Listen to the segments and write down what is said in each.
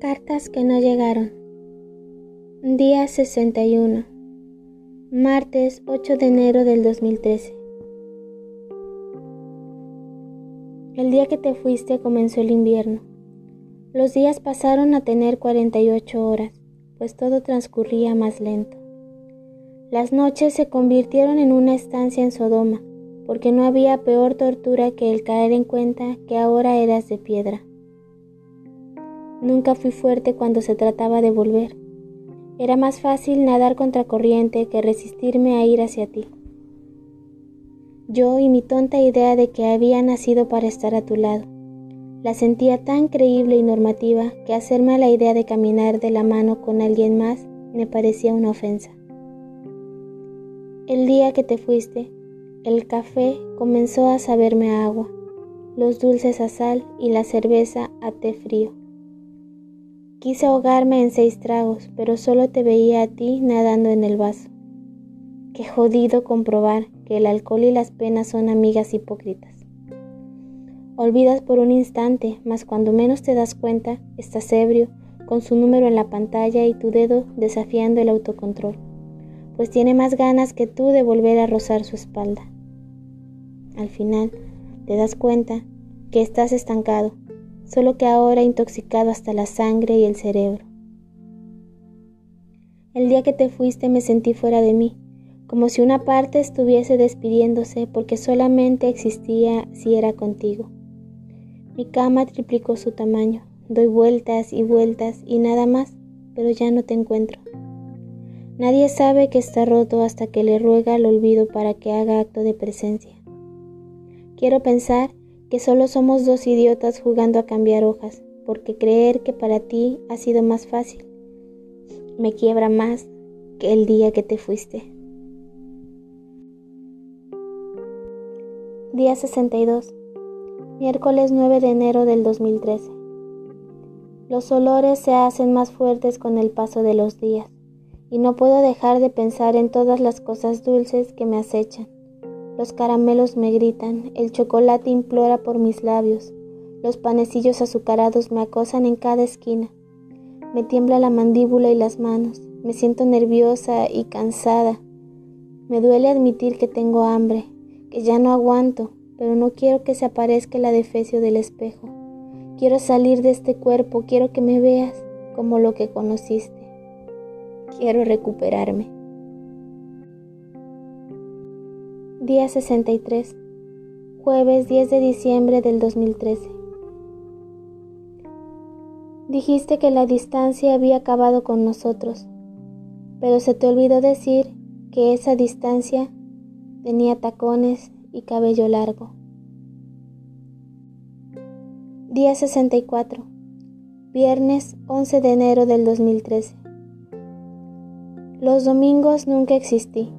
Cartas que no llegaron. Día 61. Martes 8 de enero del 2013. El día que te fuiste comenzó el invierno. Los días pasaron a tener 48 horas, pues todo transcurría más lento. Las noches se convirtieron en una estancia en Sodoma, porque no había peor tortura que el caer en cuenta que ahora eras de piedra. Nunca fui fuerte cuando se trataba de volver. Era más fácil nadar contra corriente que resistirme a ir hacia ti. Yo y mi tonta idea de que había nacido para estar a tu lado. La sentía tan creíble y normativa que hacerme la idea de caminar de la mano con alguien más me parecía una ofensa. El día que te fuiste, el café comenzó a saberme a agua, los dulces a sal y la cerveza a té frío. Quise ahogarme en seis tragos, pero solo te veía a ti nadando en el vaso. Qué jodido comprobar que el alcohol y las penas son amigas hipócritas. Olvidas por un instante, mas cuando menos te das cuenta, estás ebrio, con su número en la pantalla y tu dedo desafiando el autocontrol, pues tiene más ganas que tú de volver a rozar su espalda. Al final, te das cuenta que estás estancado, solo que ahora intoxicado hasta la sangre y el cerebro. El día que te fuiste me sentí fuera de mí, como si una parte estuviese despidiéndose porque solamente existía si era contigo. Mi cama triplicó su tamaño, doy vueltas y vueltas y nada más, pero ya no te encuentro. Nadie sabe que está roto hasta que le ruega al olvido para que haga acto de presencia. Quiero pensar que solo somos dos idiotas jugando a cambiar hojas, porque creer que para ti ha sido más fácil me quiebra más que el día que te fuiste. Día 62. Miércoles 9 de enero del 2013. Los olores se hacen más fuertes con el paso de los días, y no puedo dejar de pensar en todas las cosas dulces que me acechan los caramelos me gritan, el chocolate implora por mis labios, los panecillos azucarados me acosan en cada esquina. Me tiembla la mandíbula y las manos, me siento nerviosa y cansada. Me duele admitir que tengo hambre, que ya no aguanto, pero no quiero que se aparezca el adefesio del espejo. Quiero salir de este cuerpo, quiero que me veas como lo que conociste. Quiero recuperarme. Día 63. Jueves 10 de diciembre del 2013. Dijiste que la distancia había acabado con nosotros, pero se te olvidó decir que esa distancia tenía tacones y cabello largo. Día 64. Viernes 11 de enero del 2013. Los domingos nunca existí.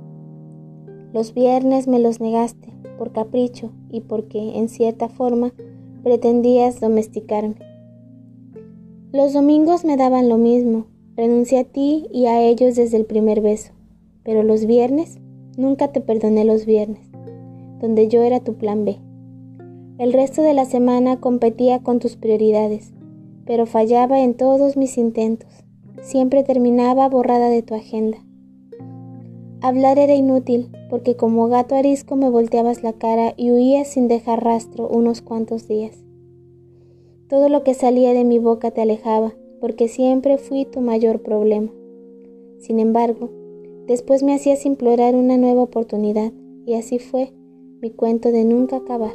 Los viernes me los negaste por capricho y porque, en cierta forma, pretendías domesticarme. Los domingos me daban lo mismo, renuncié a ti y a ellos desde el primer beso, pero los viernes, nunca te perdoné los viernes, donde yo era tu plan B. El resto de la semana competía con tus prioridades, pero fallaba en todos mis intentos. Siempre terminaba borrada de tu agenda. Hablar era inútil, porque como gato arisco me volteabas la cara y huías sin dejar rastro unos cuantos días. Todo lo que salía de mi boca te alejaba, porque siempre fui tu mayor problema. Sin embargo, después me hacías implorar una nueva oportunidad, y así fue mi cuento de nunca acabar.